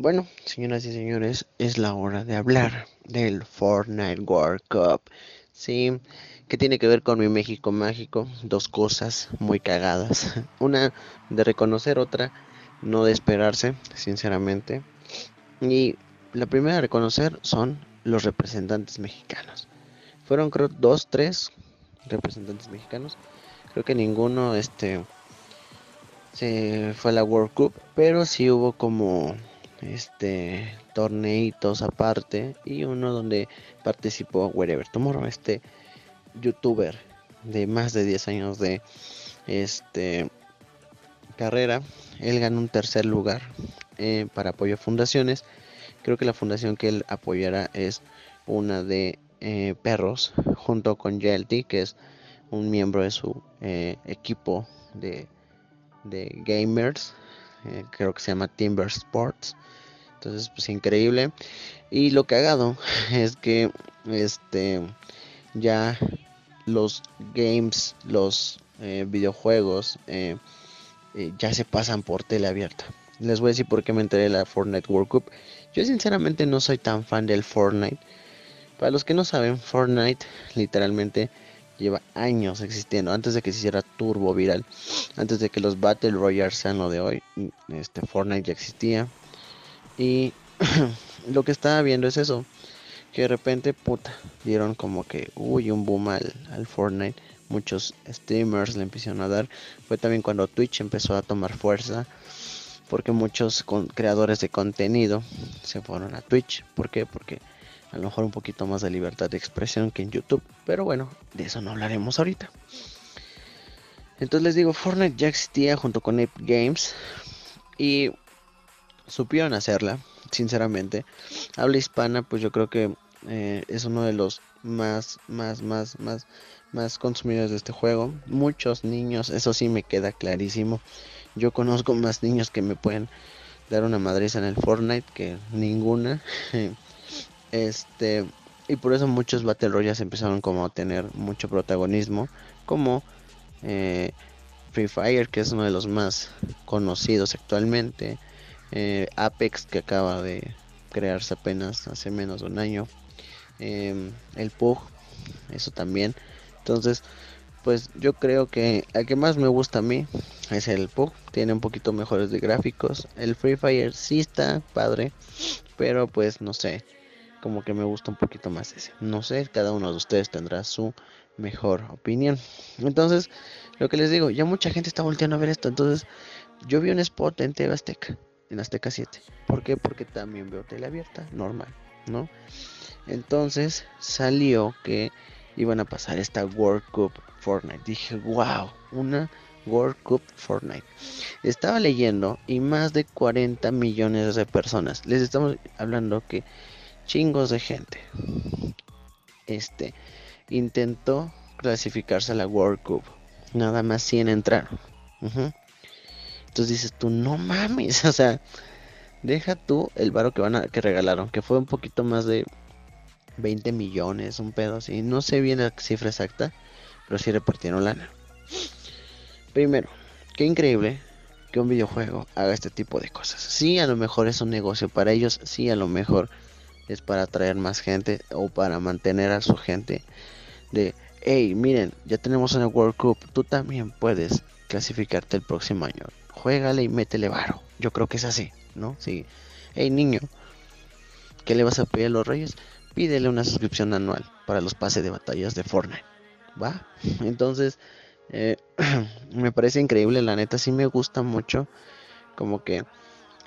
Bueno, señoras y señores, es la hora de hablar del Fortnite World Cup. Sí, que tiene que ver con mi México mágico. Dos cosas muy cagadas. Una de reconocer, otra no de esperarse, sinceramente. Y la primera de reconocer son los representantes mexicanos. Fueron creo dos, tres representantes mexicanos. Creo que ninguno este se fue a la World Cup, pero sí hubo como este torneitos aparte y uno donde participó Wherever Tomorrow, este youtuber de más de 10 años de este carrera. Él ganó un tercer lugar eh, para apoyo a fundaciones. Creo que la fundación que él apoyará es una de eh, perros junto con Yelty, que es un miembro de su eh, equipo de, de gamers. creo que se llama Timber Sports. Entonces, pues increíble. Y lo cagado es que este ya los games, los eh, videojuegos eh, eh, ya se pasan por tele abierta. Les voy a decir por qué me enteré de la Fortnite World Cup. Yo sinceramente no soy tan fan del Fortnite. Para los que no saben, Fortnite literalmente lleva años existiendo. Antes de que se hiciera turbo viral. Antes de que los Battle Royale sean lo de hoy. Este Fortnite ya existía. Y lo que estaba viendo es eso. Que de repente, puta, dieron como que, uy, un boom al, al Fortnite. Muchos streamers le empezaron a dar. Fue también cuando Twitch empezó a tomar fuerza. Porque muchos creadores de contenido se fueron a Twitch. ¿Por qué? Porque a lo mejor un poquito más de libertad de expresión que en YouTube. Pero bueno, de eso no hablaremos ahorita. Entonces les digo, Fortnite ya existía junto con Epic Games. Y supieron hacerla, sinceramente. Habla hispana, pues yo creo que eh, es uno de los más, más, más, más, más consumidores de este juego. Muchos niños, eso sí me queda clarísimo. Yo conozco más niños que me pueden dar una madriza en el Fortnite que ninguna. este, y por eso muchos Battle Royales empezaron como a tener mucho protagonismo, como eh, Free Fire, que es uno de los más conocidos actualmente. Eh, Apex que acaba de crearse apenas hace menos de un año, em, el PUG, eso también. Entonces, pues yo creo que el que más me gusta a mí es el PUG, tiene un poquito mejores de gráficos. El Free Fire sí está padre, pero pues no sé, como que me gusta un poquito más ese. No sé, cada uno de ustedes tendrá su mejor opinión. Entonces, lo que les digo, ya mucha gente está volteando a ver esto. Entonces, yo vi un spot en TV en Azteca 7. ¿Por qué? Porque también veo tele abierta, normal, ¿no? Entonces salió que iban a pasar esta World Cup Fortnite. Dije, wow, una World Cup Fortnite. Estaba leyendo y más de 40 millones de personas. Les estamos hablando que chingos de gente. Este intentó clasificarse a la World Cup. Nada más 100 entraron. Entonces dices tú, no mames, o sea, deja tú el varo que van a que regalaron, que fue un poquito más de 20 millones, un pedo así. No sé bien la cifra exacta, pero sí repartieron lana. Primero, qué increíble que un videojuego haga este tipo de cosas. Sí, a lo mejor es un negocio para ellos, sí, a lo mejor es para atraer más gente o para mantener a su gente de, hey, miren, ya tenemos una World Cup, tú también puedes clasificarte el próximo año juégale y métele varo. Yo creo que es así, ¿no? Sí. Hey niño, ¿qué le vas a pedir a los reyes? Pídele una suscripción anual para los pases de batallas de Fortnite. ¿Va? Entonces, eh, me parece increíble, la neta, sí me gusta mucho. Como que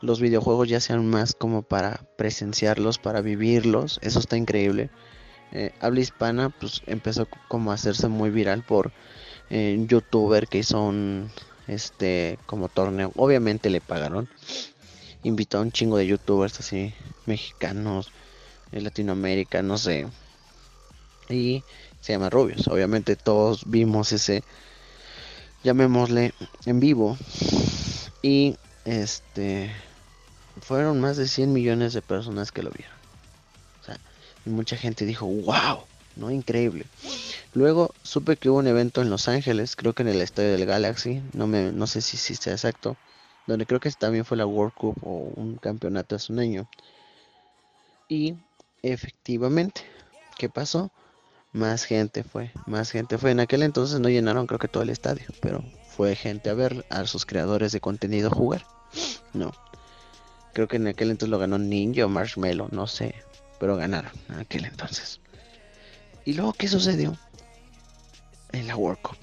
los videojuegos ya sean más como para presenciarlos, para vivirlos. Eso está increíble. Eh, habla hispana, pues empezó como a hacerse muy viral por eh, youtuber que hizo un, este como torneo. Obviamente le pagaron. Invitó a un chingo de youtubers así, mexicanos, de Latinoamérica, no sé. Y se llama Rubios. Obviamente todos vimos ese, llamémosle, en vivo. Y este, fueron más de 100 millones de personas que lo vieron. O sea, mucha gente dijo, wow, ¿no? Increíble. Luego supe que hubo un evento en Los Ángeles, creo que en el estadio del Galaxy, no me no sé si, si sea exacto, donde creo que también fue la World Cup o un campeonato hace un año. Y efectivamente, ¿qué pasó? Más gente fue, más gente fue. En aquel entonces no llenaron creo que todo el estadio, pero fue gente a ver a sus creadores de contenido jugar. No. Creo que en aquel entonces lo ganó Ninja o Marshmallow, no sé. Pero ganaron en aquel entonces. ¿Y luego qué sucedió? En la World Cup.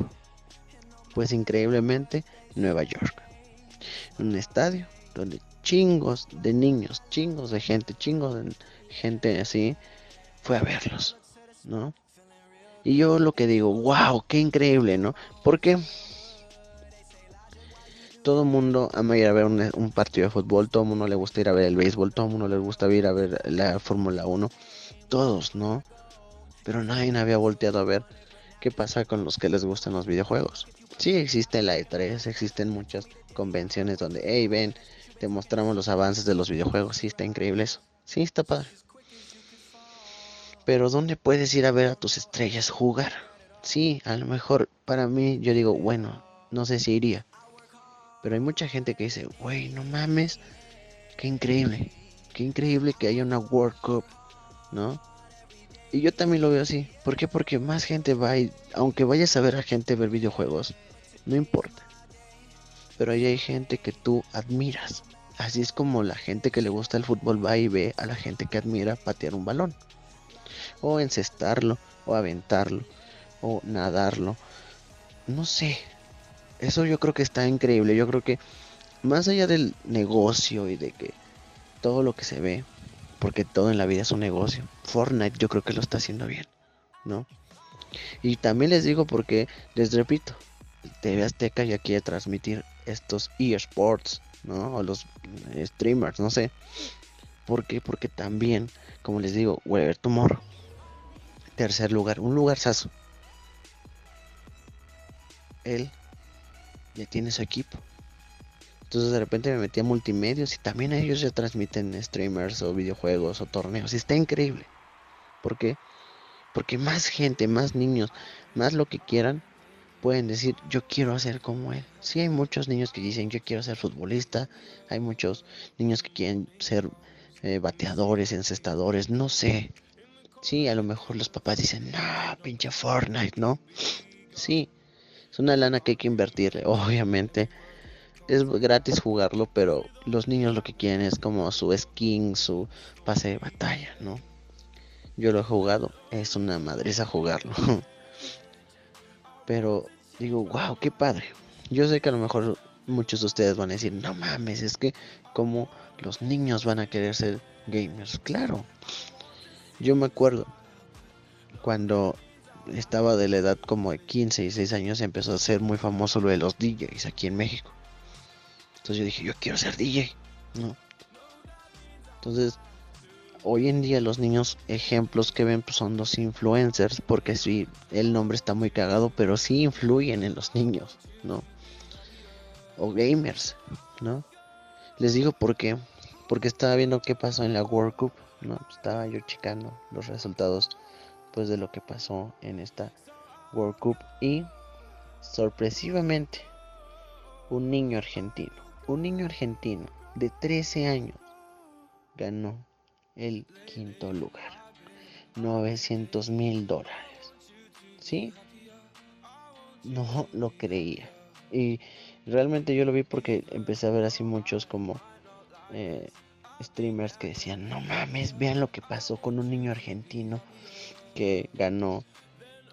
Pues increíblemente Nueva York. Un estadio donde chingos de niños, chingos de gente, chingos de gente así, fue a verlos, ¿no? Y yo lo que digo, wow, qué increíble, ¿no? Porque todo el mundo ama ir a ver un, partido de fútbol, todo el mundo le gusta ir a ver el béisbol, todo el mundo le gusta ir a ver la Fórmula 1, todos, ¿no? Pero nadie había volteado a ver qué pasa con los que les gustan los videojuegos. Sí, existe la E3, existen muchas convenciones donde, hey, ven, te mostramos los avances de los videojuegos, sí, está increíble eso, sí, está padre. Pero ¿dónde puedes ir a ver a tus estrellas jugar? Sí, a lo mejor para mí yo digo, bueno, no sé si iría. Pero hay mucha gente que dice, güey, no mames, qué increíble, qué increíble que haya una World Cup, ¿no? Y yo también lo veo así. ¿Por qué? Porque más gente va y, aunque vayas a ver a gente ver videojuegos, no importa. Pero ahí hay gente que tú admiras. Así es como la gente que le gusta el fútbol va y ve a la gente que admira patear un balón. O encestarlo, o aventarlo, o nadarlo. No sé, eso yo creo que está increíble. Yo creo que más allá del negocio y de que todo lo que se ve, porque todo en la vida es un negocio, Fortnite yo creo que lo está haciendo bien, ¿no? Y también les digo porque, les repito, TV Azteca ya quiere transmitir estos eSports, ¿no? O los streamers, no sé. ¿Por qué? Porque también, como les digo, Weber Tomorrow. Tercer lugar, un lugar saso. Él ya tiene su equipo. Entonces de repente me metí a multimedios y también ellos ya transmiten streamers o videojuegos o torneos. Y está increíble. ¿Por qué? Porque más gente, más niños, más lo que quieran, pueden decir yo quiero hacer como él. Sí hay muchos niños que dicen yo quiero ser futbolista. Hay muchos niños que quieren ser eh, bateadores, encestadores, no sé. Sí, a lo mejor los papás dicen, no, pinche Fortnite, ¿no? Sí, es una lana que hay que invertir, obviamente. Es gratis jugarlo, pero los niños lo que quieren es como su skin, su pase de batalla, ¿no? Yo lo he jugado, es una madriza jugarlo. pero digo, wow, qué padre. Yo sé que a lo mejor muchos de ustedes van a decir, no mames, es que como los niños van a querer ser gamers. Claro. Yo me acuerdo cuando estaba de la edad como de 15 y 6 años, empezó a ser muy famoso lo de los DJs aquí en México. Entonces yo dije, yo quiero ser DJ, ¿no? Entonces, hoy en día los niños ejemplos que ven pues, son los influencers, porque sí, el nombre está muy cagado, pero sí influyen en los niños, ¿no? O gamers, ¿no? Les digo por qué. Porque estaba viendo qué pasó en la World Cup, ¿no? Estaba yo checando los resultados de lo que pasó en esta World Cup y sorpresivamente un niño argentino, un niño argentino de 13 años ganó el quinto lugar, 900 mil dólares, ¿sí? No lo creía y realmente yo lo vi porque empecé a ver así muchos como eh, streamers que decían, no mames, vean lo que pasó con un niño argentino que ganó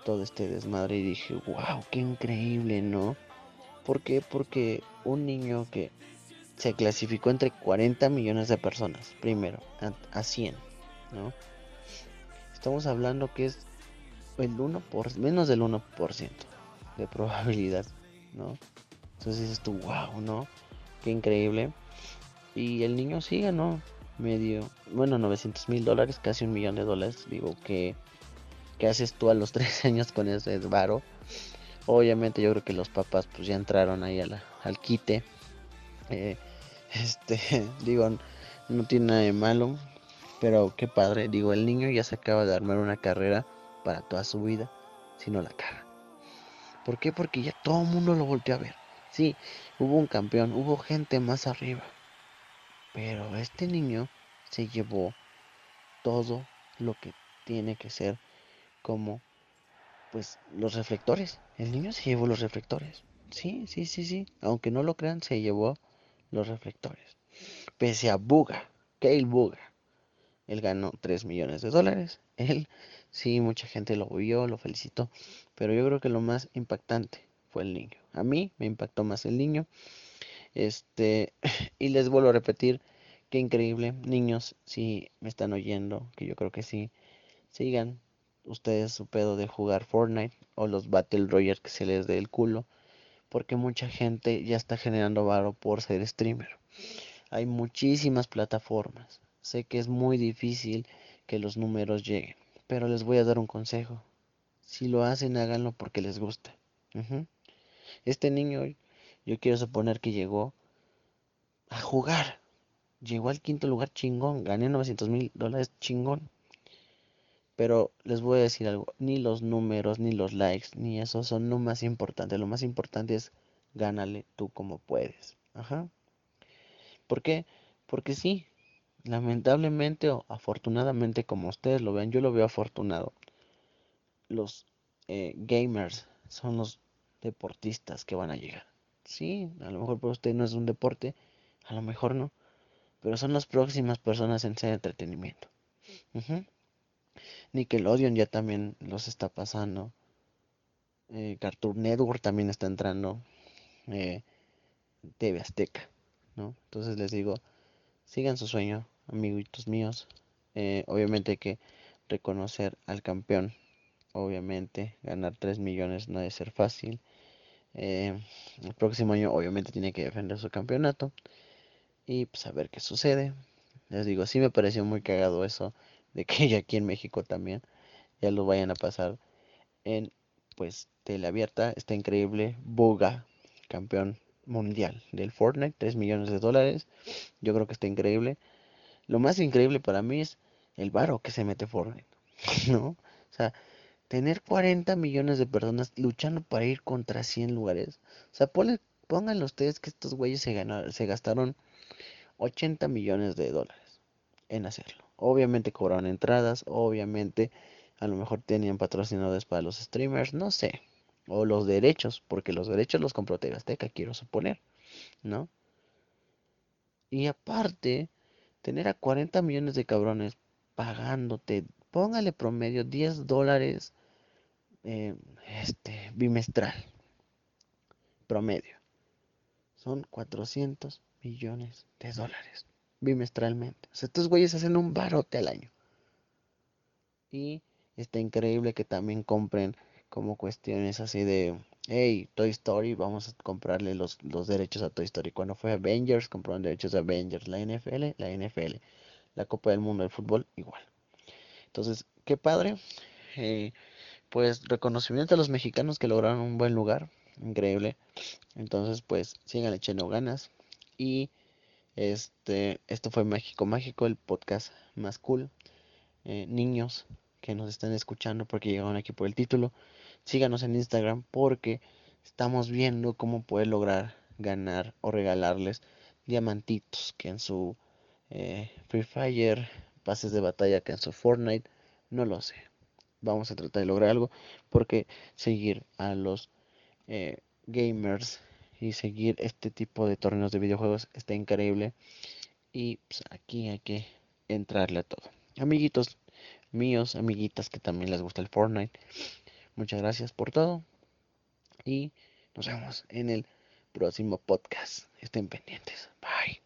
todo este desmadre y dije, wow, qué increíble, ¿no? ¿Por qué? Porque un niño que se clasificó entre 40 millones de personas, primero, a, 100, ¿no? Estamos hablando que es el 1 por, menos del 1% de probabilidad, ¿no? Entonces dices tú, wow, ¿no? Qué increíble. Y el niño sí ganó medio, bueno, 900 mil dólares, casi un millón de dólares. Digo que ¿Qué haces tú a los 13 años con ese varo? Obviamente yo creo que los papás pues ya entraron ahí al quite. Eh, este, digo, no tiene nada de malo. Pero qué padre, digo, el niño ya se acaba de armar una carrera para toda su vida si no la caga. ¿Por qué? Porque ya todo el mundo lo volteó a ver. Sí, hubo un campeón, hubo gente más arriba. Pero este niño se llevó todo lo que tiene que ser como pues los reflectores. El niño se llevó los reflectores. Sí, sí, sí, sí. Aunque no lo crean, se llevó los reflectores. Pese a Buga, Kale Buga. Él ganó 3 millones de dólares. Él, sí, mucha gente lo vio, lo felicitó. Pero yo creo que lo más impactante fue el niño. A mí me impactó más el niño. Este, y les vuelvo a repetir, qué increíble. Niños, si me están oyendo, que yo creo que sí, sigan ustedes su pedo de jugar Fortnite o los Battle Royale que se les dé el culo. Porque mucha gente ya está generando varo por ser streamer. Hay muchísimas plataformas. Sé que es muy difícil que los números lleguen. Pero les voy a dar un consejo. Si lo hacen, háganlo porque les gusta. Este niño, yo quiero suponer que llegó a jugar. Llegó al quinto lugar chingón. Gané 900 mil dólares chingón. Pero les voy a decir algo, ni los números, ni los likes, ni eso son lo más importante. Lo más importante es gánale tú como puedes. Ajá. ¿Por qué? Porque sí, lamentablemente o afortunadamente como ustedes lo ven, yo lo veo afortunado. Los eh, gamers son los deportistas que van a llegar. Sí, a lo mejor para usted no es un deporte, a lo mejor no, pero son las próximas personas en ser entretenimiento. Nickelodeon ya también los está pasando. Eh, Cartoon Network también está entrando. Eh, TV Azteca, ¿no? Entonces les digo, sigan su sueño, amiguitos míos. Eh, obviamente hay que reconocer al campeón. Obviamente, ganar 3 millones no debe ser fácil. el próximo año, obviamente, tiene que defender su campeonato. Y pues a ver qué sucede. Les digo, sí me pareció muy cagado eso de que ya aquí en México también ya lo vayan a pasar en pues tele abierta. Está increíble. Boga, campeón mundial del Fortnite, 3 millones de dólares. Yo creo que está increíble. Lo más increíble para mí es el varo que se mete Fortnite, ¿no? O sea, tener 40 millones de personas luchando para ir contra 100 lugares. O sea, pónganlo ustedes que estos güeyes se, ganaron, se gastaron 80 millones de dólares en hacerlo. Obviamente cobraron entradas, obviamente a lo mejor tenían patrocinadores para los streamers, no sé. O los derechos, porque los derechos los compró Tegasteca, quiero suponer, ¿no? Y aparte, tener a 40 millones de cabrones pagándote, póngale promedio 10 dólares eh, este, bimestral. Promedio. Son 400 millones de dólares bimestralmente. O sea, estos güeyes hacen un barote al año. Y está increíble que también compren como cuestiones así de, hey, Toy Story, vamos a comprarle los, los derechos a Toy Story. Cuando fue Avengers, compraron derechos de Avengers. La NFL, la NFL. La Copa del Mundo del Fútbol, igual. Entonces, qué padre. Eh, pues reconocimiento a los mexicanos que lograron un buen lugar. Increíble. Entonces, pues, sigan echando ganas. Y este, esto fue México Mágico, el podcast más cool. Eh, niños que nos están escuchando porque llegaron aquí por el título, síganos en Instagram porque estamos viendo cómo poder lograr ganar o regalarles diamantitos que en su eh, Free Fire, pases de batalla que en su Fortnite, no lo sé. Vamos a tratar de lograr algo porque seguir a los eh, gamers y seguir este tipo de torneos de videojuegos está increíble. Y pues, aquí hay que entrarle a todo. Amiguitos míos, amiguitas que también les gusta el Fortnite, muchas gracias por todo. Y nos vemos en el próximo podcast. Estén pendientes. Bye.